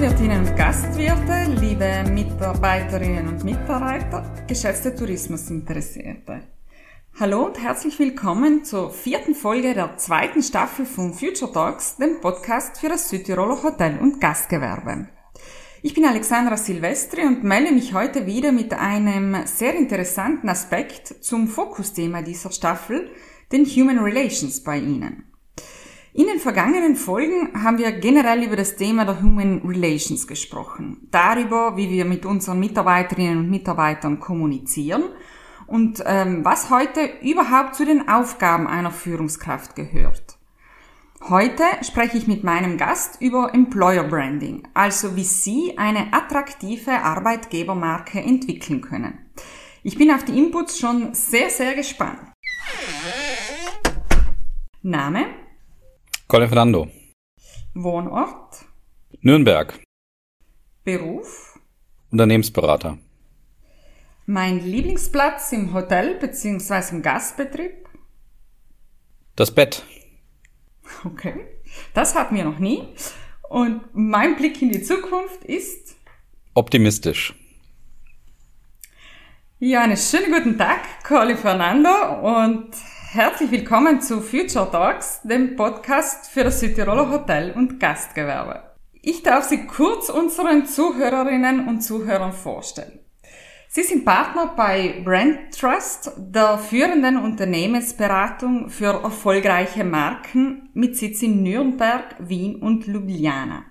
Gastwirtinnen und Gastwirte, liebe Mitarbeiterinnen und Mitarbeiter, geschätzte Tourismusinteressierte. Hallo und herzlich willkommen zur vierten Folge der zweiten Staffel von Future Talks, dem Podcast für das Südtiroler Hotel- und Gastgewerbe. Ich bin Alexandra Silvestri und melde mich heute wieder mit einem sehr interessanten Aspekt zum Fokusthema dieser Staffel, den Human Relations bei Ihnen. In den vergangenen Folgen haben wir generell über das Thema der Human Relations gesprochen. Darüber, wie wir mit unseren Mitarbeiterinnen und Mitarbeitern kommunizieren und ähm, was heute überhaupt zu den Aufgaben einer Führungskraft gehört. Heute spreche ich mit meinem Gast über Employer Branding, also wie Sie eine attraktive Arbeitgebermarke entwickeln können. Ich bin auf die Inputs schon sehr, sehr gespannt. Name? Colin Fernando. Wohnort? Nürnberg. Beruf? Unternehmensberater. Mein Lieblingsplatz im Hotel bzw. im Gastbetrieb? Das Bett. Okay, das hatten wir noch nie. Und mein Blick in die Zukunft ist? Optimistisch. Ja, einen schönen guten Tag, Colin Fernando und Herzlich willkommen zu Future Talks, dem Podcast für das Südtiroler Hotel- und Gastgewerbe. Ich darf Sie kurz unseren Zuhörerinnen und Zuhörern vorstellen. Sie sind Partner bei Brand Trust, der führenden Unternehmensberatung für erfolgreiche Marken mit Sitz in Nürnberg, Wien und Ljubljana.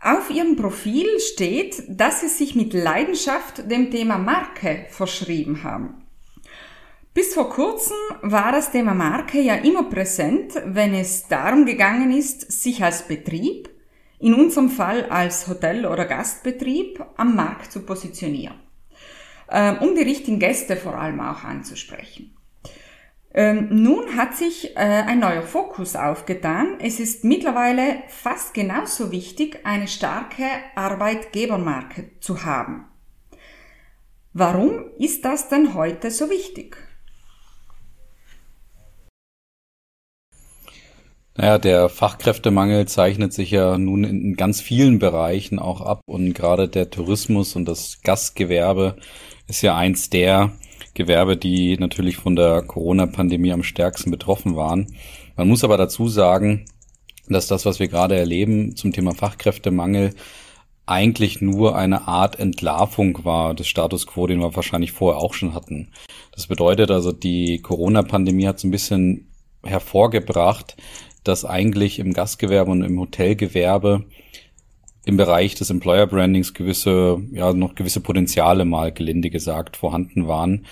Auf Ihrem Profil steht, dass Sie sich mit Leidenschaft dem Thema Marke verschrieben haben. Bis vor kurzem war das Thema Marke ja immer präsent, wenn es darum gegangen ist, sich als Betrieb, in unserem Fall als Hotel- oder Gastbetrieb, am Markt zu positionieren, ähm, um die richtigen Gäste vor allem auch anzusprechen. Ähm, nun hat sich äh, ein neuer Fokus aufgetan. Es ist mittlerweile fast genauso wichtig, eine starke Arbeitgebermarke zu haben. Warum ist das denn heute so wichtig? Naja, der Fachkräftemangel zeichnet sich ja nun in ganz vielen Bereichen auch ab und gerade der Tourismus und das Gastgewerbe ist ja eins der Gewerbe, die natürlich von der Corona-Pandemie am stärksten betroffen waren. Man muss aber dazu sagen, dass das, was wir gerade erleben zum Thema Fachkräftemangel, eigentlich nur eine Art Entlarvung war des Status quo, den wir wahrscheinlich vorher auch schon hatten. Das bedeutet also, die Corona-Pandemie hat so ein bisschen hervorgebracht, dass eigentlich im Gastgewerbe und im Hotelgewerbe im Bereich des Employer Brandings gewisse, ja, noch gewisse Potenziale mal gelinde gesagt vorhanden waren.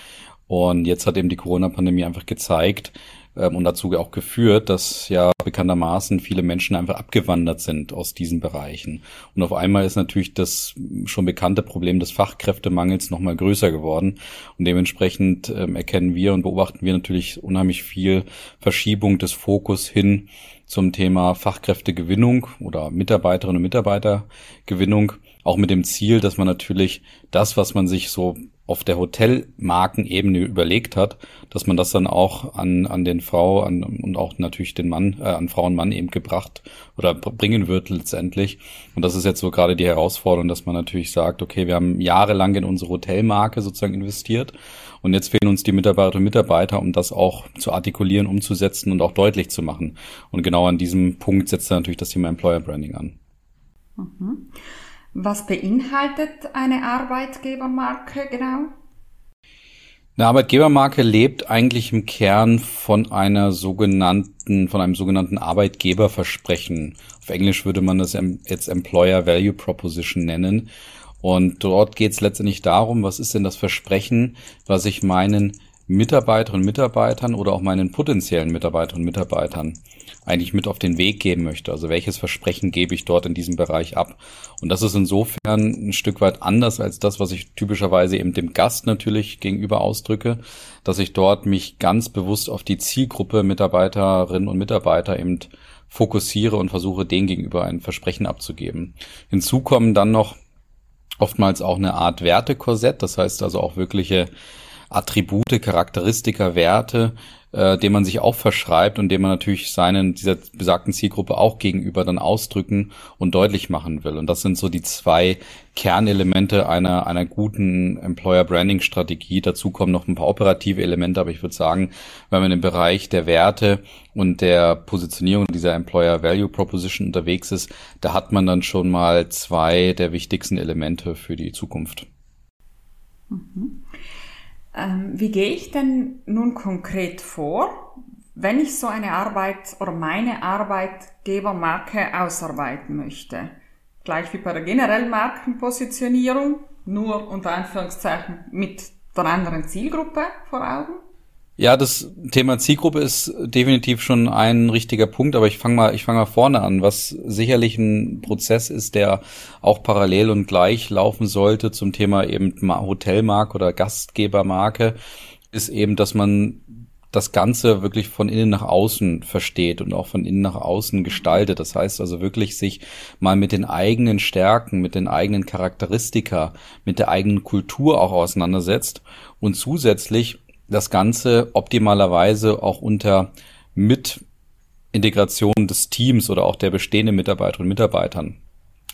Und jetzt hat eben die Corona-Pandemie einfach gezeigt, ähm, und dazu auch geführt, dass ja bekanntermaßen viele Menschen einfach abgewandert sind aus diesen Bereichen. Und auf einmal ist natürlich das schon bekannte Problem des Fachkräftemangels nochmal größer geworden. Und dementsprechend ähm, erkennen wir und beobachten wir natürlich unheimlich viel Verschiebung des Fokus hin zum Thema Fachkräftegewinnung oder Mitarbeiterinnen und Mitarbeitergewinnung, auch mit dem Ziel, dass man natürlich das, was man sich so auf der Hotelmarkenebene überlegt hat, dass man das dann auch an, an den Frau an, und auch natürlich den Mann, äh, an Frau und Mann eben gebracht oder bringen wird letztendlich. Und das ist jetzt so gerade die Herausforderung, dass man natürlich sagt, okay, wir haben jahrelang in unsere Hotelmarke sozusagen investiert und jetzt fehlen uns die Mitarbeiterinnen und Mitarbeiter, um das auch zu artikulieren, umzusetzen und auch deutlich zu machen. Und genau an diesem Punkt setzt natürlich das Thema Employer Branding an. Mhm. Was beinhaltet eine Arbeitgebermarke genau? Eine Arbeitgebermarke lebt eigentlich im Kern von einer sogenannten, von einem sogenannten Arbeitgeberversprechen. Auf Englisch würde man das jetzt Employer Value Proposition nennen. Und dort geht es letztendlich darum, was ist denn das Versprechen, was ich meinen Mitarbeiterinnen und Mitarbeitern oder auch meinen potenziellen Mitarbeiterinnen und Mitarbeitern eigentlich mit auf den Weg geben möchte. Also welches Versprechen gebe ich dort in diesem Bereich ab? Und das ist insofern ein Stück weit anders als das, was ich typischerweise eben dem Gast natürlich gegenüber ausdrücke, dass ich dort mich ganz bewusst auf die Zielgruppe Mitarbeiterinnen und Mitarbeiter eben fokussiere und versuche, denen gegenüber ein Versprechen abzugeben. Hinzu kommen dann noch oftmals auch eine Art Wertekorsett, das heißt also auch wirkliche Attribute, Charakteristika, Werte, äh, dem man sich auch verschreibt und dem man natürlich seinen, dieser besagten Zielgruppe auch gegenüber dann ausdrücken und deutlich machen will. Und das sind so die zwei Kernelemente einer, einer guten Employer Branding Strategie. Dazu kommen noch ein paar operative Elemente, aber ich würde sagen, wenn man im Bereich der Werte und der Positionierung dieser Employer Value Proposition unterwegs ist, da hat man dann schon mal zwei der wichtigsten Elemente für die Zukunft. Mhm. Ähm, wie gehe ich denn nun konkret vor, wenn ich so eine Arbeit oder meine Arbeitgebermarke ausarbeiten möchte? Gleich wie bei der generellen Markenpositionierung, nur unter Anführungszeichen mit der anderen Zielgruppe vor Augen? Ja, das Thema Zielgruppe ist definitiv schon ein richtiger Punkt, aber ich fange mal, ich fange mal vorne an, was sicherlich ein Prozess ist, der auch parallel und gleich laufen sollte zum Thema eben Hotelmarke oder Gastgebermarke, ist eben, dass man das Ganze wirklich von innen nach außen versteht und auch von innen nach außen gestaltet. Das heißt also wirklich sich mal mit den eigenen Stärken, mit den eigenen Charakteristika, mit der eigenen Kultur auch auseinandersetzt und zusätzlich das Ganze optimalerweise auch unter Mitintegration des Teams oder auch der bestehenden Mitarbeiterinnen und Mitarbeitern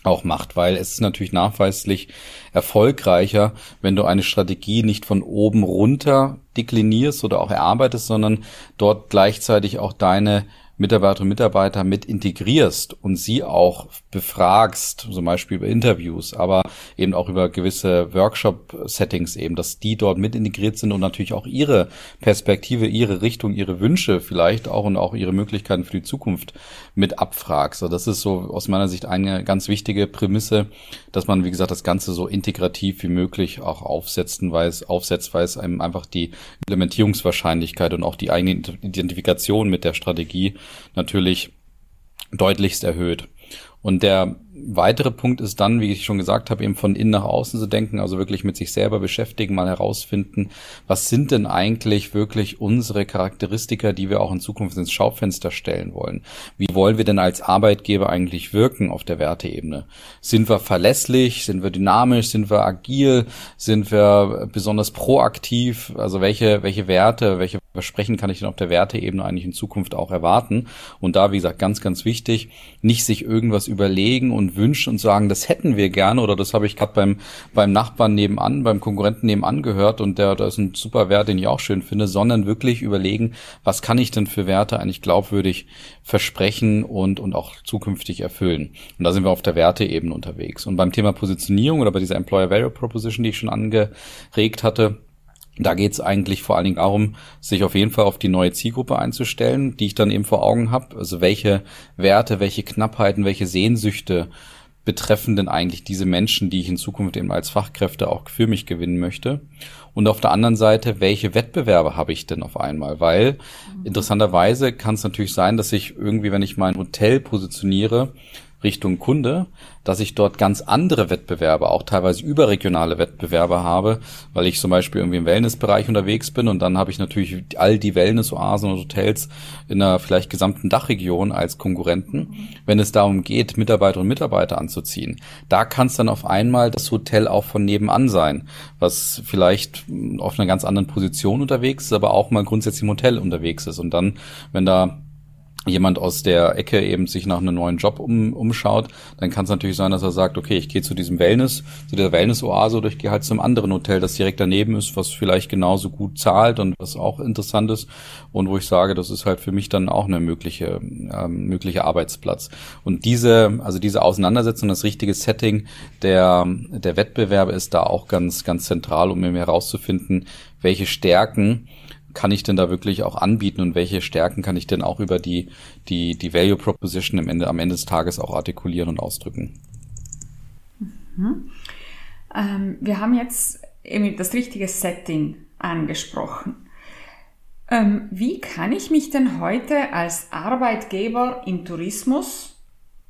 auch macht, weil es ist natürlich nachweislich erfolgreicher, wenn du eine Strategie nicht von oben runter deklinierst oder auch erarbeitest, sondern dort gleichzeitig auch deine Mitarbeiterinnen und Mitarbeiter mit integrierst und sie auch befragst, zum Beispiel über Interviews, aber eben auch über gewisse Workshop-Settings eben, dass die dort mit integriert sind und natürlich auch ihre Perspektive, ihre Richtung, ihre Wünsche vielleicht auch und auch ihre Möglichkeiten für die Zukunft mit abfragst. Also das ist so aus meiner Sicht eine ganz wichtige Prämisse, dass man, wie gesagt, das Ganze so integrativ wie möglich auch aufsetzen, weil es aufsetzt, weil es einem einfach die Implementierungswahrscheinlichkeit und auch die eigene Identifikation mit der Strategie natürlich deutlichst erhöht. Und der weitere Punkt ist dann, wie ich schon gesagt habe, eben von innen nach außen zu denken, also wirklich mit sich selber beschäftigen, mal herausfinden, was sind denn eigentlich wirklich unsere Charakteristika, die wir auch in Zukunft ins Schaufenster stellen wollen? Wie wollen wir denn als Arbeitgeber eigentlich wirken auf der Werteebene? Sind wir verlässlich? Sind wir dynamisch? Sind wir agil? Sind wir besonders proaktiv? Also welche, welche Werte, welche Versprechen kann ich denn auf der Werteebene eigentlich in Zukunft auch erwarten? Und da, wie gesagt, ganz, ganz wichtig, nicht sich irgendwas überlegen und wünschen und sagen, das hätten wir gerne oder das habe ich gerade beim, beim Nachbarn nebenan, beim Konkurrenten nebenan gehört und der, da ist ein super Wert, den ich auch schön finde, sondern wirklich überlegen, was kann ich denn für Werte eigentlich glaubwürdig versprechen und, und auch zukünftig erfüllen. Und da sind wir auf der Werteebene unterwegs. Und beim Thema Positionierung oder bei dieser Employer Value Proposition, die ich schon angeregt hatte, da geht es eigentlich vor allen Dingen darum, sich auf jeden Fall auf die neue Zielgruppe einzustellen, die ich dann eben vor Augen habe. Also welche Werte, welche Knappheiten, welche Sehnsüchte betreffen denn eigentlich diese Menschen, die ich in Zukunft eben als Fachkräfte auch für mich gewinnen möchte. Und auf der anderen Seite, welche Wettbewerbe habe ich denn auf einmal? Weil interessanterweise kann es natürlich sein, dass ich irgendwie, wenn ich mein Hotel positioniere, Richtung Kunde, dass ich dort ganz andere Wettbewerbe, auch teilweise überregionale Wettbewerbe habe, weil ich zum Beispiel irgendwie im Wellnessbereich unterwegs bin und dann habe ich natürlich all die Wellnessoasen und Hotels in einer vielleicht gesamten Dachregion als Konkurrenten. Wenn es darum geht, Mitarbeiterinnen und Mitarbeiter anzuziehen, da kann es dann auf einmal das Hotel auch von nebenan sein, was vielleicht auf einer ganz anderen Position unterwegs ist, aber auch mal grundsätzlich im Hotel unterwegs ist. Und dann, wenn da jemand aus der Ecke eben sich nach einem neuen Job um, umschaut, dann kann es natürlich sein, dass er sagt, okay, ich gehe zu diesem Wellness, zu der Wellness-Oase oder ich gehe halt zum anderen Hotel, das direkt daneben ist, was vielleicht genauso gut zahlt und was auch interessant ist und wo ich sage, das ist halt für mich dann auch eine mögliche, ähm, mögliche Arbeitsplatz. Und diese, also diese Auseinandersetzung, das richtige Setting der, der Wettbewerbe ist da auch ganz, ganz zentral, um mir herauszufinden, welche Stärken kann ich denn da wirklich auch anbieten und welche Stärken kann ich denn auch über die, die, die Value Proposition am Ende, am Ende des Tages auch artikulieren und ausdrücken? Mhm. Ähm, wir haben jetzt eben das richtige Setting angesprochen. Ähm, wie kann ich mich denn heute als Arbeitgeber im Tourismus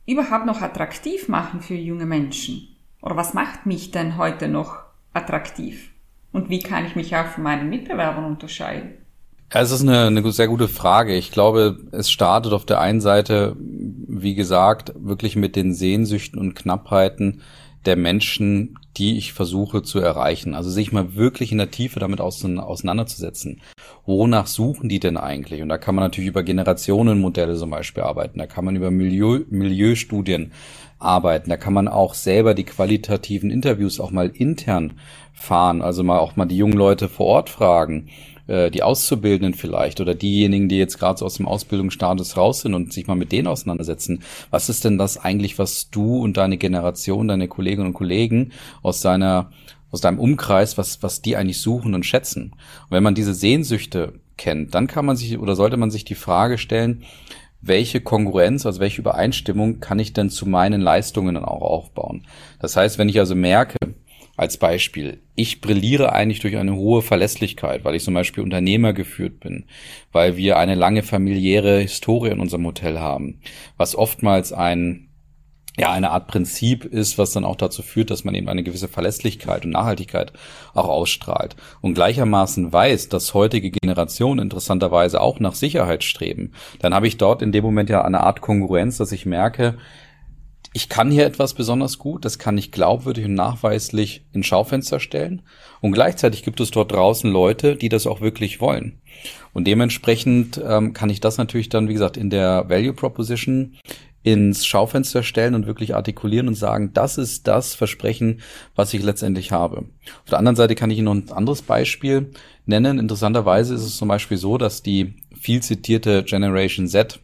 überhaupt noch attraktiv machen für junge Menschen? Oder was macht mich denn heute noch attraktiv? Und wie kann ich mich auch von meinen Mitbewerbern unterscheiden? Es ist eine, eine sehr gute Frage. Ich glaube, es startet auf der einen Seite, wie gesagt, wirklich mit den Sehnsüchten und Knappheiten der Menschen, die ich versuche zu erreichen. Also sich mal wirklich in der Tiefe damit auseinanderzusetzen. Wonach suchen die denn eigentlich? Und da kann man natürlich über Generationenmodelle zum Beispiel arbeiten. Da kann man über Milieu, Milieustudien arbeiten. Da kann man auch selber die qualitativen Interviews auch mal intern fahren. Also mal auch mal die jungen Leute vor Ort fragen äh, die Auszubildenden vielleicht oder diejenigen, die jetzt gerade so aus dem Ausbildungsstatus raus sind und sich mal mit denen auseinandersetzen. Was ist denn das eigentlich, was du und deine Generation, deine Kolleginnen und Kollegen aus deiner aus deinem Umkreis, was, was die eigentlich suchen und schätzen. Und wenn man diese Sehnsüchte kennt, dann kann man sich oder sollte man sich die Frage stellen, welche Konkurrenz, also welche Übereinstimmung kann ich denn zu meinen Leistungen dann auch aufbauen? Das heißt, wenn ich also merke, als Beispiel. Ich brilliere eigentlich durch eine hohe Verlässlichkeit, weil ich zum Beispiel Unternehmer geführt bin, weil wir eine lange familiäre Historie in unserem Hotel haben, was oftmals ein ja, eine Art Prinzip ist, was dann auch dazu führt, dass man eben eine gewisse Verlässlichkeit und Nachhaltigkeit auch ausstrahlt. Und gleichermaßen weiß, dass heutige Generationen interessanterweise auch nach Sicherheit streben. Dann habe ich dort in dem Moment ja eine Art Konkurrenz, dass ich merke, ich kann hier etwas besonders gut, das kann ich glaubwürdig und nachweislich in Schaufenster stellen. Und gleichzeitig gibt es dort draußen Leute, die das auch wirklich wollen. Und dementsprechend ähm, kann ich das natürlich dann, wie gesagt, in der Value Proposition ins Schaufenster stellen und wirklich artikulieren und sagen, das ist das Versprechen, was ich letztendlich habe. Auf der anderen Seite kann ich Ihnen noch ein anderes Beispiel nennen. Interessanterweise ist es zum Beispiel so, dass die viel zitierte Generation Z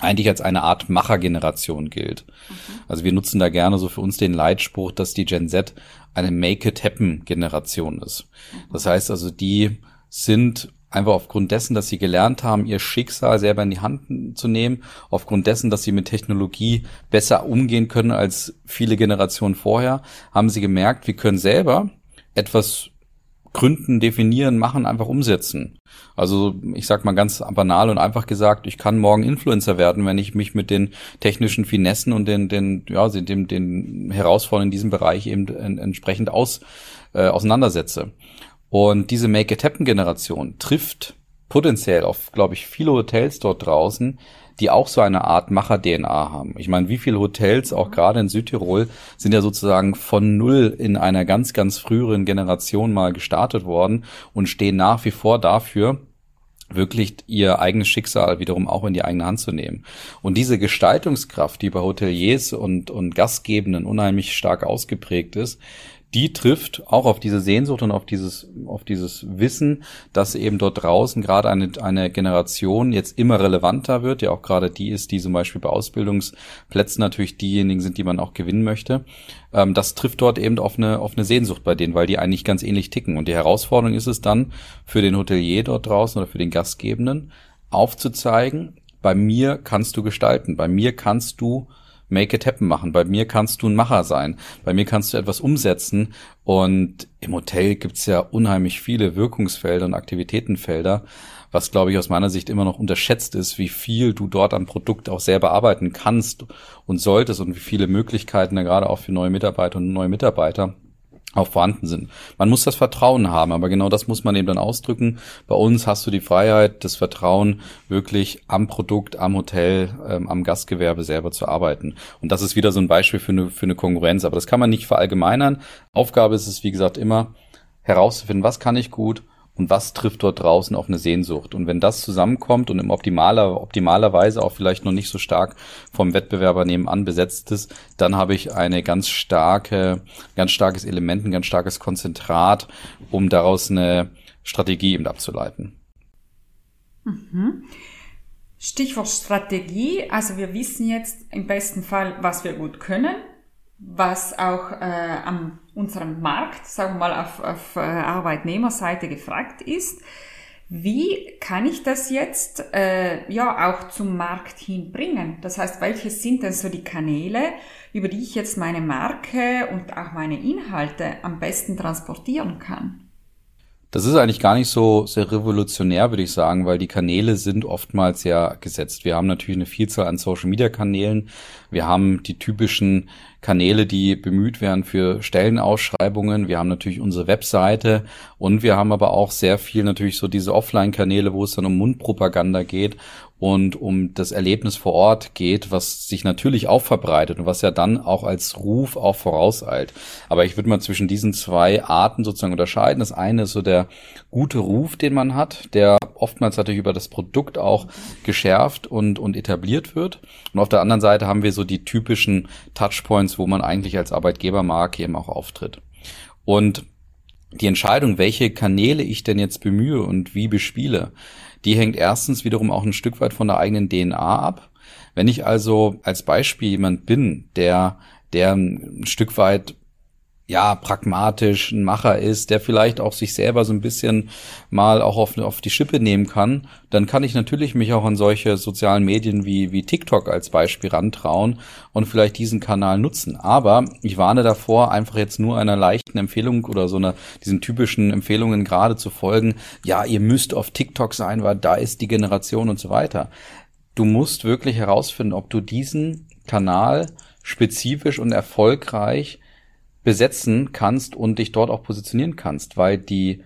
eigentlich als eine Art Machergeneration gilt. Mhm. Also wir nutzen da gerne so für uns den Leitspruch, dass die Gen Z eine Make-it-happen-Generation ist. Mhm. Das heißt also, die sind einfach aufgrund dessen, dass sie gelernt haben, ihr Schicksal selber in die Hand zu nehmen, aufgrund dessen, dass sie mit Technologie besser umgehen können als viele Generationen vorher, haben sie gemerkt, wir können selber etwas gründen, definieren, machen, einfach umsetzen. Also ich sag mal ganz banal und einfach gesagt, ich kann morgen Influencer werden, wenn ich mich mit den technischen Finessen und den, den, ja, den, den Herausforderungen in diesem Bereich eben entsprechend aus, äh, auseinandersetze. Und diese Make-it-happen-Generation trifft potenziell auf, glaube ich, viele Hotels dort draußen, die auch so eine Art Macher-DNA haben. Ich meine, wie viele Hotels, auch gerade in Südtirol, sind ja sozusagen von null in einer ganz, ganz früheren Generation mal gestartet worden und stehen nach wie vor dafür, wirklich ihr eigenes Schicksal wiederum auch in die eigene Hand zu nehmen. Und diese Gestaltungskraft, die bei Hoteliers und, und Gastgebenden unheimlich stark ausgeprägt ist, die trifft auch auf diese Sehnsucht und auf dieses, auf dieses Wissen, dass eben dort draußen gerade eine, eine Generation jetzt immer relevanter wird, ja auch gerade die ist, die zum Beispiel bei Ausbildungsplätzen natürlich diejenigen sind, die man auch gewinnen möchte. Ähm, das trifft dort eben auf eine, auf eine Sehnsucht bei denen, weil die eigentlich ganz ähnlich ticken. Und die Herausforderung ist es dann für den Hotelier dort draußen oder für den Gastgebenden aufzuzeigen, bei mir kannst du gestalten, bei mir kannst du Make it happen machen. Bei mir kannst du ein Macher sein. Bei mir kannst du etwas umsetzen. Und im Hotel gibt's ja unheimlich viele Wirkungsfelder und Aktivitätenfelder, was, glaube ich, aus meiner Sicht immer noch unterschätzt ist, wie viel du dort am Produkt auch selber arbeiten kannst und solltest und wie viele Möglichkeiten da gerade auch für neue Mitarbeiter und neue Mitarbeiter auch vorhanden sind. Man muss das Vertrauen haben, aber genau das muss man eben dann ausdrücken. Bei uns hast du die Freiheit, das Vertrauen, wirklich am Produkt, am Hotel, ähm, am Gastgewerbe selber zu arbeiten. Und das ist wieder so ein Beispiel für eine, für eine Konkurrenz, aber das kann man nicht verallgemeinern. Aufgabe ist es, wie gesagt, immer herauszufinden, was kann ich gut und was trifft dort draußen auf eine Sehnsucht. Und wenn das zusammenkommt und im optimaler, optimalerweise auch vielleicht noch nicht so stark vom Wettbewerber nebenan besetzt ist, dann habe ich eine ganz starke, ganz starkes Element, ein ganz starkes Konzentrat, um daraus eine Strategie eben abzuleiten. Mhm. Stichwort Strategie. Also wir wissen jetzt im besten Fall, was wir gut können, was auch äh, an unserem Markt, sagen wir mal auf, auf äh, Arbeitnehmerseite gefragt ist. Wie kann ich das jetzt äh, ja auch zum Markt hinbringen? Das heißt, welche sind denn so die Kanäle, über die ich jetzt meine Marke und auch meine Inhalte am besten transportieren kann? Das ist eigentlich gar nicht so sehr revolutionär, würde ich sagen, weil die Kanäle sind oftmals ja gesetzt. Wir haben natürlich eine Vielzahl an Social Media Kanälen. Wir haben die typischen Kanäle, die bemüht werden für Stellenausschreibungen. Wir haben natürlich unsere Webseite und wir haben aber auch sehr viel natürlich so diese Offline-Kanäle, wo es dann um Mundpropaganda geht und um das Erlebnis vor Ort geht, was sich natürlich auch verbreitet und was ja dann auch als Ruf auch vorauseilt. Aber ich würde mal zwischen diesen zwei Arten sozusagen unterscheiden. Das eine ist so der gute Ruf, den man hat, der oftmals natürlich über das Produkt auch geschärft und, und etabliert wird. Und auf der anderen Seite haben wir so die typischen Touchpoints, wo man eigentlich als Arbeitgebermarke eben auch auftritt. Und die Entscheidung, welche Kanäle ich denn jetzt bemühe und wie bespiele, die hängt erstens wiederum auch ein Stück weit von der eigenen DNA ab. Wenn ich also als Beispiel jemand bin, der, der ein Stück weit ja, pragmatisch ein Macher ist, der vielleicht auch sich selber so ein bisschen mal auch auf, auf die Schippe nehmen kann, dann kann ich natürlich mich auch an solche sozialen Medien wie, wie TikTok als Beispiel rantrauen und vielleicht diesen Kanal nutzen. Aber ich warne davor, einfach jetzt nur einer leichten Empfehlung oder so einer, diesen typischen Empfehlungen gerade zu folgen. Ja, ihr müsst auf TikTok sein, weil da ist die Generation und so weiter. Du musst wirklich herausfinden, ob du diesen Kanal spezifisch und erfolgreich besetzen kannst und dich dort auch positionieren kannst, weil die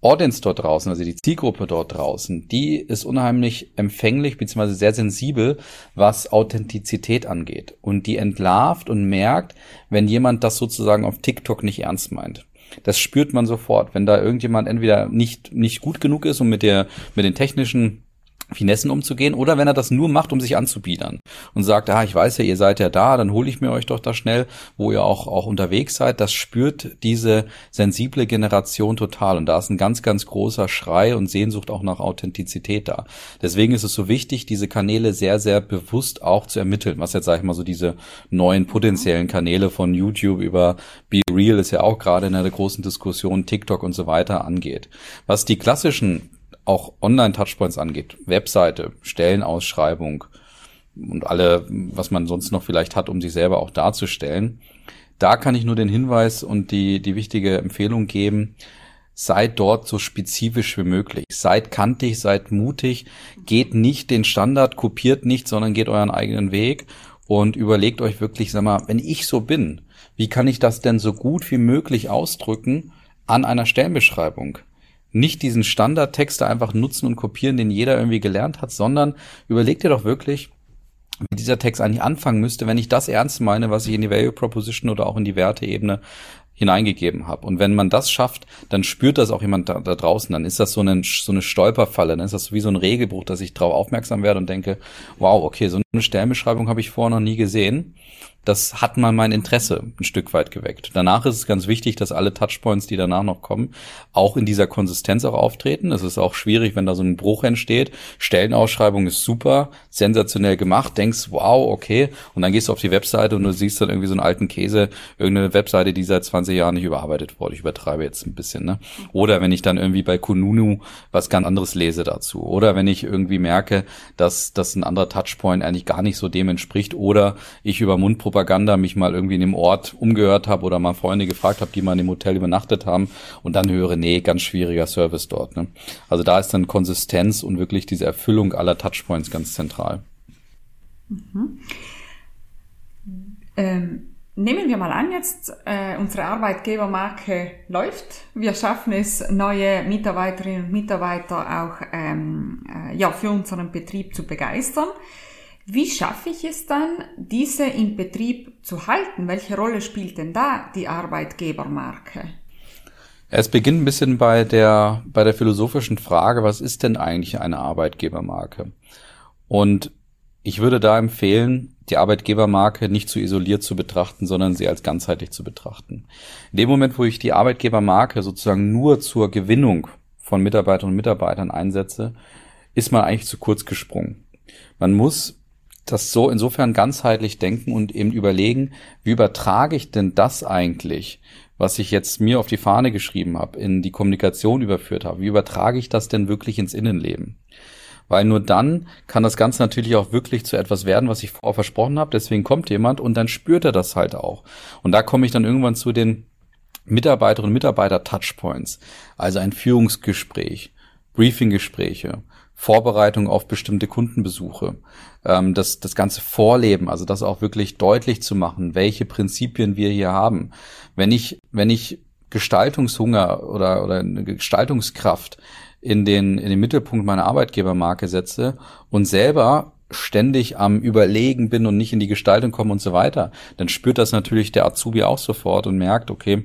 Audience dort draußen, also die Zielgruppe dort draußen, die ist unheimlich empfänglich bzw. sehr sensibel, was Authentizität angeht. Und die entlarvt und merkt, wenn jemand das sozusagen auf TikTok nicht ernst meint. Das spürt man sofort, wenn da irgendjemand entweder nicht, nicht gut genug ist, um mit der, mit den technischen Finessen umzugehen oder wenn er das nur macht, um sich anzubiedern und sagt, ah, ich weiß ja, ihr seid ja da, dann hole ich mir euch doch da schnell, wo ihr auch, auch unterwegs seid. Das spürt diese sensible Generation total und da ist ein ganz, ganz großer Schrei und Sehnsucht auch nach Authentizität da. Deswegen ist es so wichtig, diese Kanäle sehr, sehr bewusst auch zu ermitteln, was jetzt, sag ich mal, so diese neuen potenziellen Kanäle von YouTube über Be Real ist ja auch gerade in einer großen Diskussion, TikTok und so weiter angeht. Was die klassischen auch Online-Touchpoints angeht, Webseite, Stellenausschreibung und alle, was man sonst noch vielleicht hat, um sich selber auch darzustellen. Da kann ich nur den Hinweis und die, die wichtige Empfehlung geben, seid dort so spezifisch wie möglich. Seid kantig, seid mutig, geht nicht den Standard, kopiert nicht, sondern geht euren eigenen Weg und überlegt euch wirklich, sag mal, wenn ich so bin, wie kann ich das denn so gut wie möglich ausdrücken an einer Stellenbeschreibung? Nicht diesen Standardtext einfach nutzen und kopieren, den jeder irgendwie gelernt hat, sondern überleg dir doch wirklich, wie dieser Text eigentlich anfangen müsste, wenn ich das ernst meine, was ich in die Value Proposition oder auch in die Werteebene hineingegeben habe. Und wenn man das schafft, dann spürt das auch jemand da, da draußen. Dann ist das so eine, so eine Stolperfalle. Dann ist das wie so ein Regelbruch, dass ich darauf aufmerksam werde und denke, wow, okay, so eine Stellenbeschreibung habe ich vorher noch nie gesehen das hat mal mein Interesse ein Stück weit geweckt. Danach ist es ganz wichtig, dass alle Touchpoints, die danach noch kommen, auch in dieser Konsistenz auch auftreten. Es ist auch schwierig, wenn da so ein Bruch entsteht. Stellenausschreibung ist super, sensationell gemacht, denkst, wow, okay, und dann gehst du auf die Webseite und du siehst dann irgendwie so einen alten Käse, irgendeine Webseite, die seit 20 Jahren nicht überarbeitet wurde. Ich übertreibe jetzt ein bisschen, ne? Oder wenn ich dann irgendwie bei Kununu was ganz anderes lese dazu. Oder wenn ich irgendwie merke, dass, dass ein anderer Touchpoint eigentlich gar nicht so dem entspricht oder ich über Mundpropaganda Propaganda mich mal irgendwie in dem Ort umgehört habe oder mal Freunde gefragt habe, die mal in dem Hotel übernachtet haben und dann höre, nee, ganz schwieriger Service dort. Ne? Also da ist dann Konsistenz und wirklich diese Erfüllung aller Touchpoints ganz zentral. Mhm. Ähm, nehmen wir mal an, jetzt äh, unsere Arbeitgebermarke läuft. Wir schaffen es, neue Mitarbeiterinnen und Mitarbeiter auch ähm, äh, ja, für unseren Betrieb zu begeistern. Wie schaffe ich es dann, diese im Betrieb zu halten? Welche Rolle spielt denn da die Arbeitgebermarke? Es beginnt ein bisschen bei der, bei der philosophischen Frage, was ist denn eigentlich eine Arbeitgebermarke? Und ich würde da empfehlen, die Arbeitgebermarke nicht zu isoliert zu betrachten, sondern sie als ganzheitlich zu betrachten. In dem Moment, wo ich die Arbeitgebermarke sozusagen nur zur Gewinnung von Mitarbeiterinnen und Mitarbeitern einsetze, ist man eigentlich zu kurz gesprungen. Man muss das so insofern ganzheitlich denken und eben überlegen, wie übertrage ich denn das eigentlich, was ich jetzt mir auf die Fahne geschrieben habe, in die Kommunikation überführt habe, wie übertrage ich das denn wirklich ins Innenleben? Weil nur dann kann das Ganze natürlich auch wirklich zu etwas werden, was ich vorher versprochen habe. Deswegen kommt jemand und dann spürt er das halt auch. Und da komme ich dann irgendwann zu den Mitarbeiterinnen und Mitarbeiter Touchpoints. Also ein Führungsgespräch, Briefinggespräche, Vorbereitung auf bestimmte Kundenbesuche, ähm, das, das ganze Vorleben, also das auch wirklich deutlich zu machen, welche Prinzipien wir hier haben. Wenn ich, wenn ich Gestaltungshunger oder, oder Gestaltungskraft in den, in den Mittelpunkt meiner Arbeitgebermarke setze und selber ständig am Überlegen bin und nicht in die Gestaltung komme und so weiter, dann spürt das natürlich der Azubi auch sofort und merkt, okay,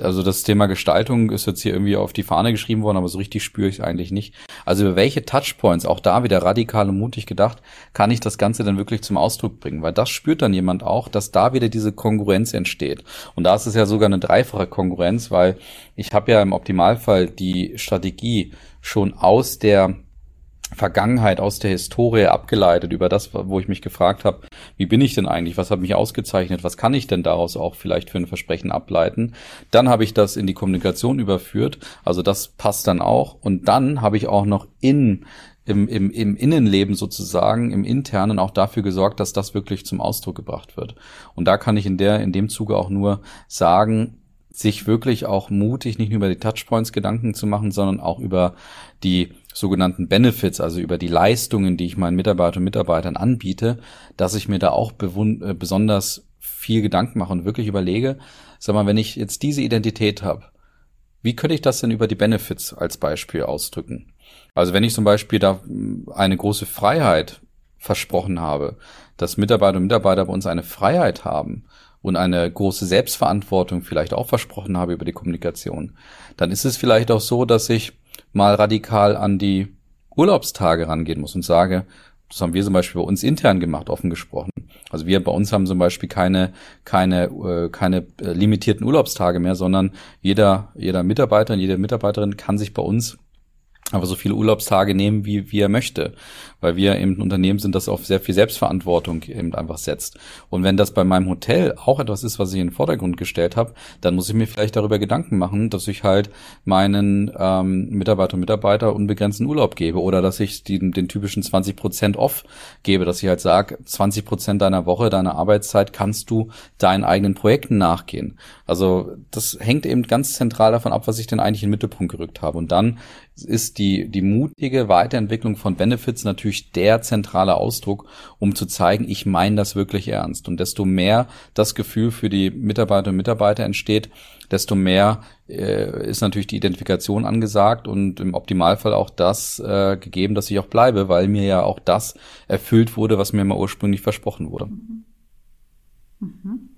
also das Thema Gestaltung ist jetzt hier irgendwie auf die Fahne geschrieben worden, aber so richtig spüre ich es eigentlich nicht. Also über welche Touchpoints, auch da wieder radikal und mutig gedacht, kann ich das Ganze dann wirklich zum Ausdruck bringen? Weil das spürt dann jemand auch, dass da wieder diese Konkurrenz entsteht. Und da ist es ja sogar eine dreifache Konkurrenz, weil ich habe ja im Optimalfall die Strategie schon aus der Vergangenheit, aus der Historie abgeleitet über das, wo ich mich gefragt habe, wie bin ich denn eigentlich, was hat mich ausgezeichnet, was kann ich denn daraus auch vielleicht für ein Versprechen ableiten. Dann habe ich das in die Kommunikation überführt, also das passt dann auch. Und dann habe ich auch noch in im, im, im Innenleben sozusagen, im Internen auch dafür gesorgt, dass das wirklich zum Ausdruck gebracht wird. Und da kann ich in der, in dem Zuge auch nur sagen, sich wirklich auch mutig nicht nur über die Touchpoints Gedanken zu machen, sondern auch über die sogenannten Benefits, also über die Leistungen, die ich meinen Mitarbeitern und Mitarbeitern anbiete, dass ich mir da auch äh, besonders viel Gedanken mache und wirklich überlege, sag mal, wenn ich jetzt diese Identität habe, wie könnte ich das denn über die Benefits als Beispiel ausdrücken? Also wenn ich zum Beispiel da hm, eine große Freiheit versprochen habe, dass Mitarbeiter und Mitarbeiter bei uns eine Freiheit haben und eine große Selbstverantwortung vielleicht auch versprochen habe über die Kommunikation, dann ist es vielleicht auch so, dass ich mal radikal an die Urlaubstage rangehen muss und sage, das haben wir zum Beispiel bei uns intern gemacht, offen gesprochen. Also wir bei uns haben zum Beispiel keine, keine, äh, keine äh, limitierten Urlaubstage mehr, sondern jeder, jeder Mitarbeiter und jede Mitarbeiterin kann sich bei uns aber so viele Urlaubstage nehmen, wie, wie er möchte, weil wir eben ein Unternehmen sind, das auf sehr viel Selbstverantwortung eben einfach setzt. Und wenn das bei meinem Hotel auch etwas ist, was ich in den Vordergrund gestellt habe, dann muss ich mir vielleicht darüber Gedanken machen, dass ich halt meinen ähm, Mitarbeiter und Mitarbeiter unbegrenzten Urlaub gebe oder dass ich die, den typischen 20 Prozent off gebe, dass ich halt sage, 20 Prozent deiner Woche, deiner Arbeitszeit kannst du deinen eigenen Projekten nachgehen. Also das hängt eben ganz zentral davon ab, was ich denn eigentlich in den Mittelpunkt gerückt habe. Und dann ist die, die mutige Weiterentwicklung von Benefits natürlich der zentrale Ausdruck, um zu zeigen, ich meine das wirklich ernst. Und desto mehr das Gefühl für die Mitarbeiter und Mitarbeiter entsteht, desto mehr äh, ist natürlich die Identifikation angesagt und im Optimalfall auch das äh, gegeben, dass ich auch bleibe, weil mir ja auch das erfüllt wurde, was mir mal ursprünglich versprochen wurde. Mhm. Mhm.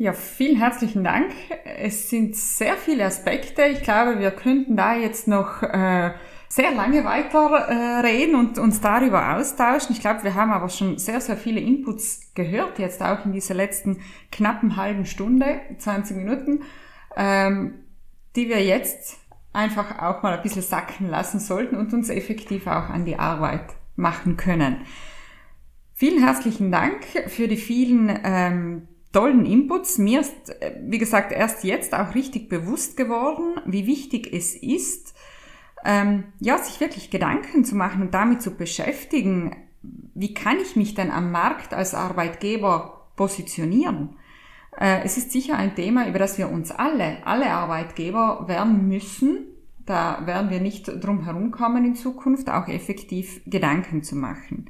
Ja, vielen herzlichen Dank. Es sind sehr viele Aspekte. Ich glaube, wir könnten da jetzt noch äh, sehr lange weiter äh, reden und uns darüber austauschen. Ich glaube, wir haben aber schon sehr, sehr viele Inputs gehört, jetzt auch in dieser letzten knappen halben Stunde, 20 Minuten, ähm, die wir jetzt einfach auch mal ein bisschen sacken lassen sollten und uns effektiv auch an die Arbeit machen können. Vielen herzlichen Dank für die vielen ähm, tollen Inputs. Mir ist, äh, wie gesagt, erst jetzt auch richtig bewusst geworden, wie wichtig es ist, ähm, ja, sich wirklich Gedanken zu machen und damit zu beschäftigen, wie kann ich mich denn am Markt als Arbeitgeber positionieren? Äh, es ist sicher ein Thema, über das wir uns alle, alle Arbeitgeber werden müssen. Da werden wir nicht drum herumkommen in Zukunft, auch effektiv Gedanken zu machen.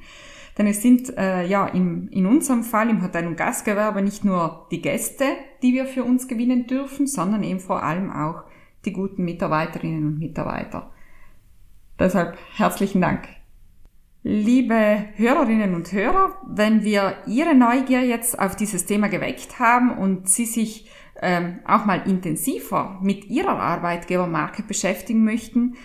Denn es sind äh, ja im, in unserem Fall im Hotel- und Gastgewerbe nicht nur die Gäste, die wir für uns gewinnen dürfen, sondern eben vor allem auch die guten Mitarbeiterinnen und Mitarbeiter. Deshalb herzlichen Dank. Liebe Hörerinnen und Hörer, wenn wir Ihre Neugier jetzt auf dieses Thema geweckt haben und Sie sich ähm, auch mal intensiver mit Ihrer Arbeitgebermarke beschäftigen möchten,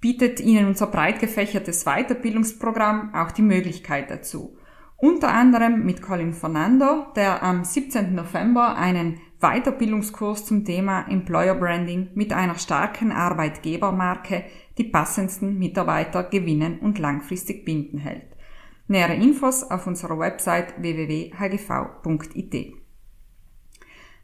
bietet Ihnen unser breit gefächertes Weiterbildungsprogramm auch die Möglichkeit dazu. Unter anderem mit Colin Fernando, der am 17. November einen Weiterbildungskurs zum Thema Employer Branding mit einer starken Arbeitgebermarke die passendsten Mitarbeiter gewinnen und langfristig binden hält. Nähere Infos auf unserer Website www.hgv.it.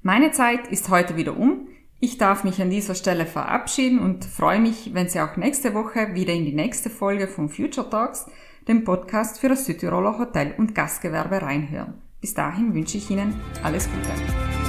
Meine Zeit ist heute wieder um. Ich darf mich an dieser Stelle verabschieden und freue mich, wenn Sie auch nächste Woche wieder in die nächste Folge von Future Talks, dem Podcast für das Südtiroler Hotel- und Gastgewerbe reinhören. Bis dahin wünsche ich Ihnen alles Gute.